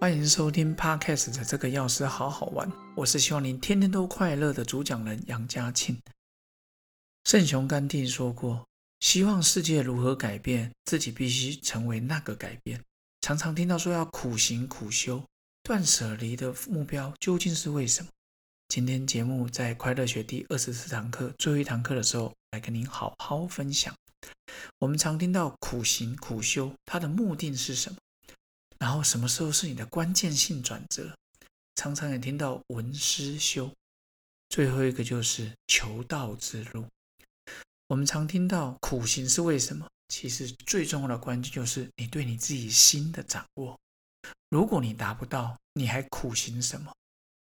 欢迎收听 Podcast 的这个药师好好玩，我是希望您天天都快乐的主讲人杨家庆。圣雄甘地说过：“希望世界如何改变，自己必须成为那个改变。”常常听到说要苦行苦修、断舍离的目标究竟是为什么？今天节目在快乐学第二十四堂课最后一堂课的时候，来跟您好好分享。我们常听到苦行苦修，它的目的是什么？然后什么时候是你的关键性转折？常常也听到文思修，最后一个就是求道之路。我们常听到苦行是为什么？其实最重要的关键就是你对你自己心的掌握。如果你达不到，你还苦行什么？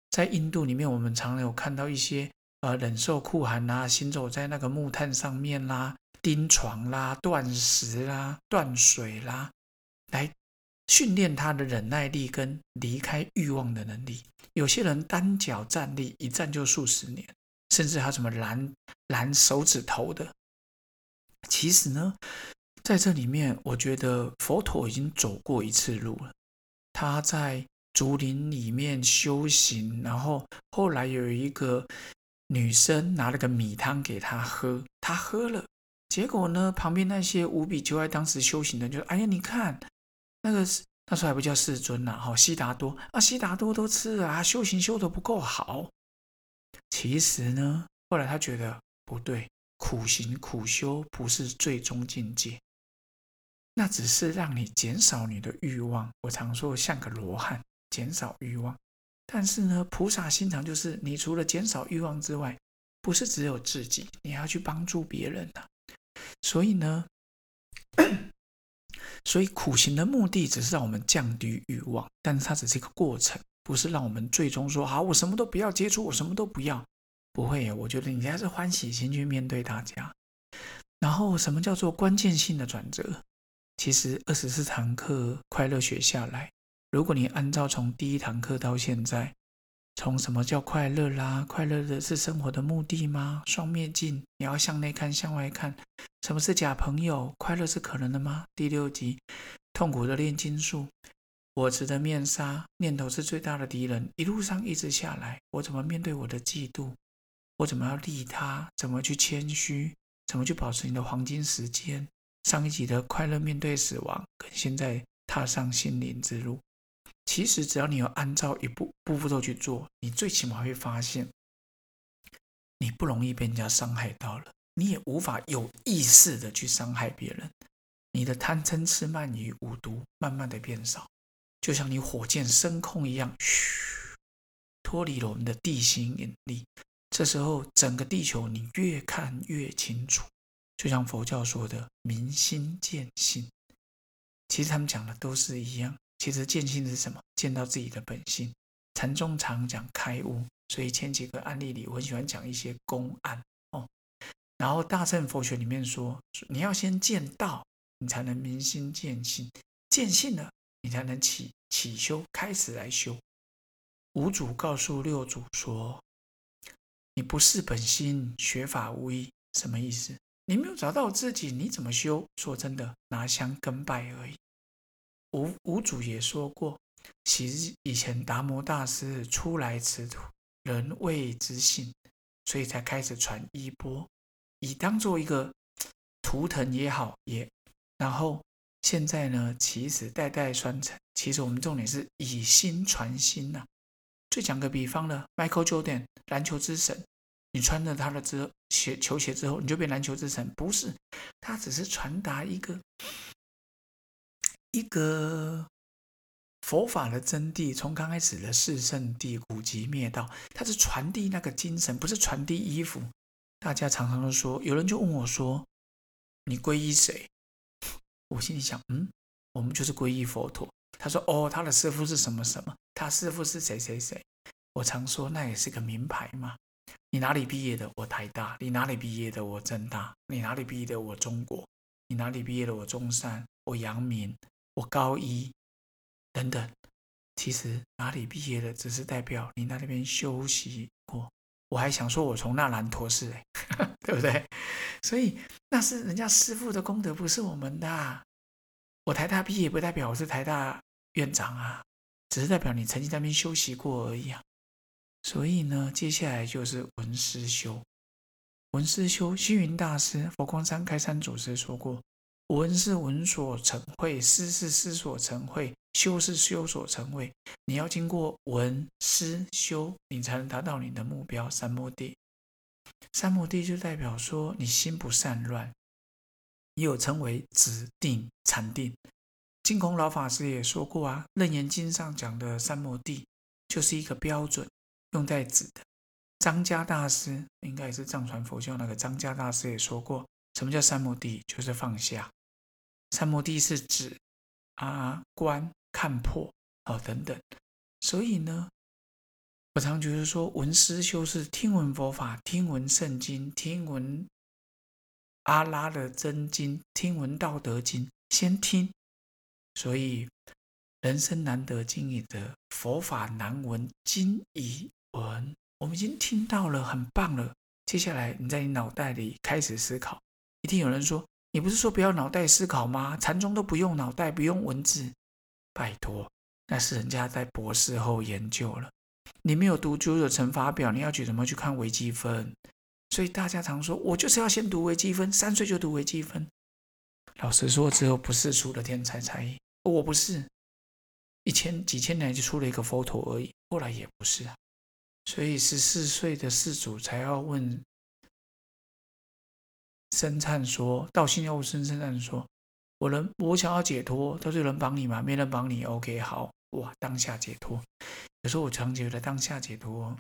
在印度里面，我们常有看到一些呃忍受酷寒啦，行走在那个木炭上面啦，钉床啦，断食啦，断水啦，来。训练他的忍耐力跟离开欲望的能力。有些人单脚站立，一站就数十年，甚至还有什么蓝蓝手指头的。其实呢，在这里面，我觉得佛陀已经走过一次路了。他在竹林里面修行，然后后来有一个女生拿了个米汤给他喝，他喝了，结果呢，旁边那些无比就爱当时修行的，就说：“哎呀，你看。”那个是那时候还不叫世尊呢，哈，悉达多啊，悉达多都吃了啊，修行修的不够好。其实呢，后来他觉得不对，苦行苦修不是最终境界，那只是让你减少你的欲望。我常说像个罗汉，减少欲望。但是呢，菩萨心肠就是，你除了减少欲望之外，不是只有自己，你还要去帮助别人呐。所以呢。所以苦行的目的只是让我们降低欲望，但是它只是一个过程，不是让我们最终说好我什么都不要接触，我什么都不要。不会，我觉得你还是欢喜心去面对大家。然后什么叫做关键性的转折？其实二十四堂课快乐学下来，如果你按照从第一堂课到现在。从什么叫快乐啦？快乐的是生活的目的吗？双面镜，你要向内看，向外看。什么是假朋友？快乐是可能的吗？第六集，痛苦的炼金术，我持的面纱，念头是最大的敌人。一路上一直下来，我怎么面对我的嫉妒？我怎么要利他？怎么去谦虚？怎么去保持你的黄金时间？上一集的快乐面对死亡，跟现在踏上心灵之路。其实，只要你有按照一步步步骤去做，你最起码会发现，你不容易被人家伤害到了，你也无法有意识的去伤害别人。你的贪嗔痴慢疑五毒慢慢的变少，就像你火箭升空一样，嘘，脱离了我们的地心引力。这时候，整个地球你越看越清楚，就像佛教说的“明心见性”，其实他们讲的都是一样。其实见性是什么？见到自己的本性。禅宗常讲开悟，所以前几个案例里，我很喜欢讲一些公案哦。然后大乘佛学里面说，你要先见道，你才能明心见性。见性了，你才能起起修，开始来修。五祖告诉六祖说：“你不是本心，学法无益。”什么意思？你没有找到自己，你怎么修？说真的，拿香跟拜而已。五五祖也说过，其实以前达摩大师初来此土，人未知性，所以才开始传衣钵，以当做一个图腾也好，也然后现在呢，其实代代传承。其实我们重点是以心传心呐。最讲个比方呢，Michael Jordan 篮球之神，你穿了他的之鞋球鞋之后，你就变篮球之神？不是，他只是传达一个。一个佛法的真谛，从刚开始的四圣谛、古籍灭道，它是传递那个精神，不是传递衣服。大家常常都说，有人就问我说：“你皈依谁？” 我心里想：“嗯，我们就是皈依佛陀。”他说：“哦，他的师傅是什么什么？他师傅是谁谁谁？”我常说：“那也是个名牌嘛。你哪里毕业的？我台大。你哪里毕业的？我正大。你哪里毕业的？我中国。你哪里毕业的？我中山。我阳明。”我高一等等，其实哪里毕业的，只是代表你在那边休息过。我还想说，我从那兰陀寺，哎，对不对？所以那是人家师傅的功德，不是我们的。我台大毕业不代表我是台大院长啊，只是代表你曾经在那边休息过而已啊。所以呢，接下来就是文思修。文思修，星云大师、佛光山开山祖师说过：闻是闻所成慧，思是思所成慧，修是修所成慧。你要经过闻思修，你才能达到你的目标三摩地。三摩地就代表说你心不散乱，也有称为止定禅定。净空老法师也说过啊，《楞严经》上讲的三摩地就是一个标准，用在止的。张家大师应该也是藏传佛教那个张家大师也说过，什么叫三摩地？就是放下。三摩地是指啊观看破啊等等。所以呢，我常觉得说闻思修是听闻佛法，听闻圣经，听闻阿拉的真经，听闻道德经，先听。所以人生难得经已得，佛法难闻经已闻。我们已经听到了，很棒了。接下来你在你脑袋里开始思考。一定有人说：“你不是说不要脑袋思考吗？禅宗都不用脑袋，不用文字。”拜托，那是人家在博士后研究了。你没有读九九乘法表，你要去怎么去看微积分？所以大家常说：“我就是要先读微积分，三岁就读微积分。”老实说，只有不是出了天才才。我不是，一千几千年就出了一个佛陀而已，后来也不是啊。所以十四岁的世主才要问生灿说：“到心要生生灿说，我能我想要解脱，他是有人帮你吗？没人帮你，OK，好哇，当下解脱。有时候我常觉得当下解脱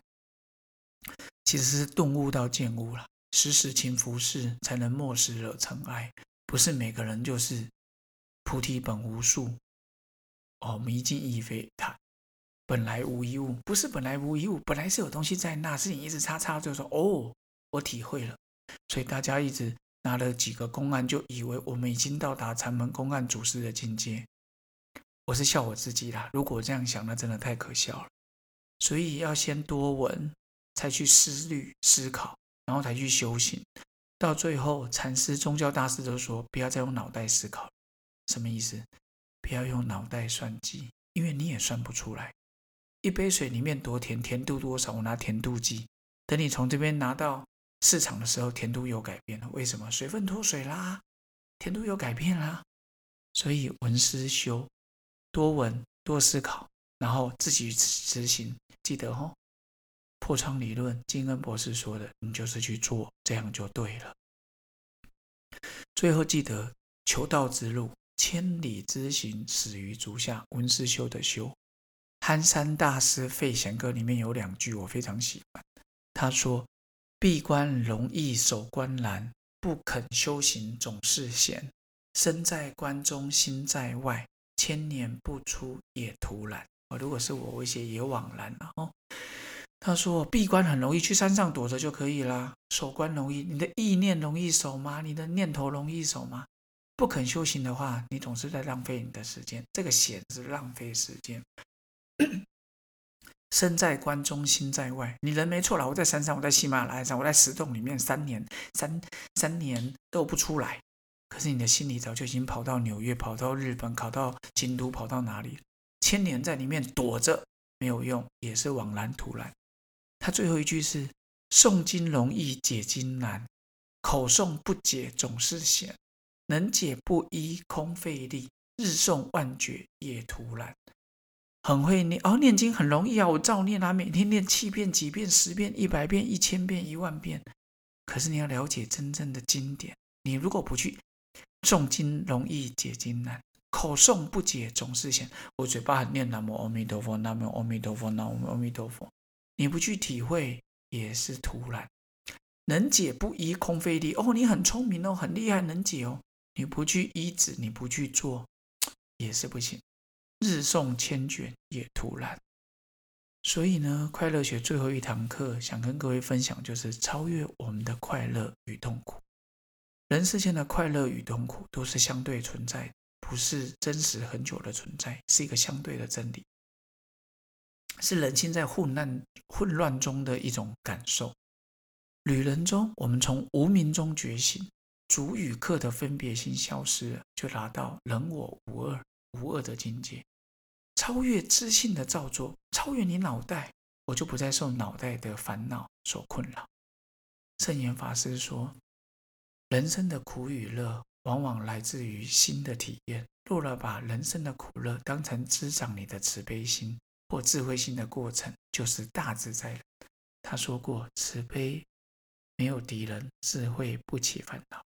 其实是顿悟到见悟了，时时勤拂拭，才能莫使惹尘埃。不是每个人就是菩提本无树，哦，迷境亦非他。”本来无一物，不是本来无一物，本来是有东西在那，是你一直擦擦就说哦，我体会了。所以大家一直拿了几个公案，就以为我们已经到达禅门公案祖师的境界。我是笑我自己啦，如果这样想，那真的太可笑了。所以要先多闻，才去思虑思考，然后才去修行。到最后，禅师、宗教大师都说，不要再用脑袋思考，什么意思？不要用脑袋算计，因为你也算不出来。一杯水里面多甜，甜度多少？我拿甜度计。等你从这边拿到市场的时候，甜度有改变了。为什么？水分脱水啦，甜度有改变啦。所以闻思修，多闻多思考，然后自己执行。记得哦，破窗理论，金恩博士说的，你就是去做，这样就对了。最后记得，求道之路，千里之行，始于足下。闻思修的修。憨山大师费贤歌里面有两句我非常喜欢，他说：“闭关容易守关难，不肯修行总是闲。身在关中心在外，千年不出也徒然。”哦，如果是我，我写也枉然了哦。他说：“闭关很容易，去山上躲着就可以啦。守关容易，你的意念容易守吗？你的念头容易守吗？不肯修行的话，你总是在浪费你的时间。这个闲是浪费时间。”身在关中，心在外。你人没错了，我在山上，我在喜马拉雅山，我在石洞里面三年，三三年都不出来。可是你的心里早就已经跑到纽约，跑到日本，跑到京都，跑到哪里？千年在里面躲着没有用，也是枉然徒然。他最后一句是：诵经容易解经难，口诵不解总是闲，能解不依空费力，日诵万卷也徒然。很会念哦，念经很容易啊，我照念啊，每天念七遍、几遍、十遍、一百遍、一千遍、一万遍。可是你要了解真正的经典，你如果不去诵经，容易解经难；口诵不解总是想。我嘴巴很念南无阿弥陀佛，南无阿弥陀佛，南无阿弥陀佛。你不去体会也是徒然。能解不依空费力哦，你很聪明哦，很厉害，能解哦。你不去依止，你不去做，也是不行。日诵千卷也徒然，所以呢，快乐学最后一堂课想跟各位分享，就是超越我们的快乐与痛苦。人世间的快乐与痛苦都是相对存在的，不是真实很久的存在，是一个相对的真理，是人心在混乱混乱中的一种感受。旅人中，我们从无名中觉醒，主与客的分别心消失了，就达到人我无二无二的境界。超越知性的造作，超越你脑袋，我就不再受脑袋的烦恼所困扰。圣严法师说：“人生的苦与乐，往往来自于心的体验。若了把人生的苦乐当成滋长你的慈悲心或智慧心的过程，就是大自在了。”他说过：“慈悲没有敌人，智慧不起烦恼。”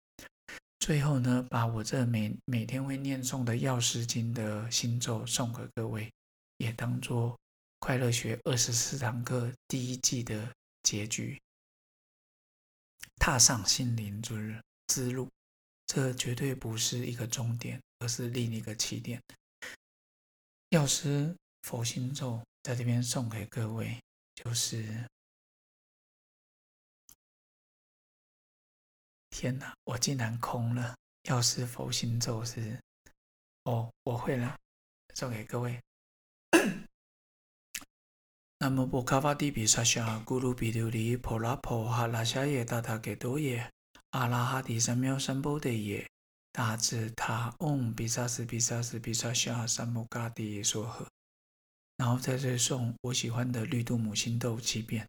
最后呢，把我这每每天会念诵的《药师经》的心咒送给各位，也当做快乐学二十四堂课第一季的结局。踏上心灵之之路，这绝对不是一个终点，而是另一个起点。药师佛心咒在这边送给各位，就是天哪，我竟然空了。药师佛心咒是哦，我会了，送给各位。那么波卡瓦蒂比萨夏咕噜比琉璃婆拉婆哈拉夏耶达塔给多耶阿拉哈迪三藐三菩提耶大智他嗡比萨斯比萨斯比萨夏三摩嘎迪说和，然后在这送我喜欢的绿度母亲咒七遍。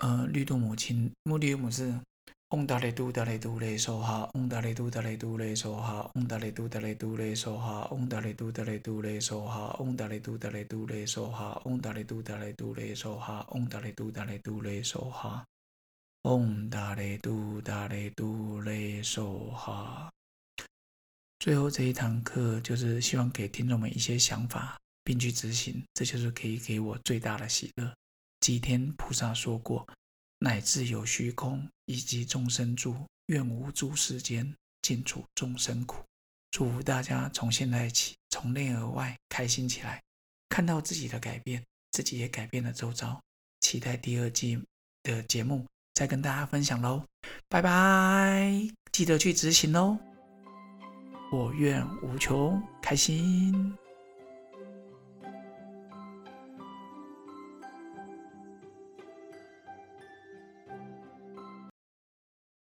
呃，绿度母亲，目的母是。嗡达咧嘟达咧嘟咧梭哈，嗡达咧嘟达咧嘟咧梭哈，嗡达咧嘟达咧嘟咧梭哈，嗡达咧嘟达咧嘟咧梭哈，嗡达咧嘟达咧嘟咧梭哈，嗡达咧嘟达咧嘟咧梭哈，嗡达咧嘟达咧嘟咧梭哈，嗡达咧嘟达咧嘟咧梭哈。最后这一堂课就是希望给听众们一些想法，并去执行，这就是可以给我最大的喜乐。吉天菩萨说过。乃至有虚空以及众生住，愿无诸世间尽除众生苦。祝福大家从现在起，从内而外开心起来，看到自己的改变，自己也改变了周遭。期待第二季的节目再跟大家分享喽，拜拜！记得去执行哦。我愿无穷开心。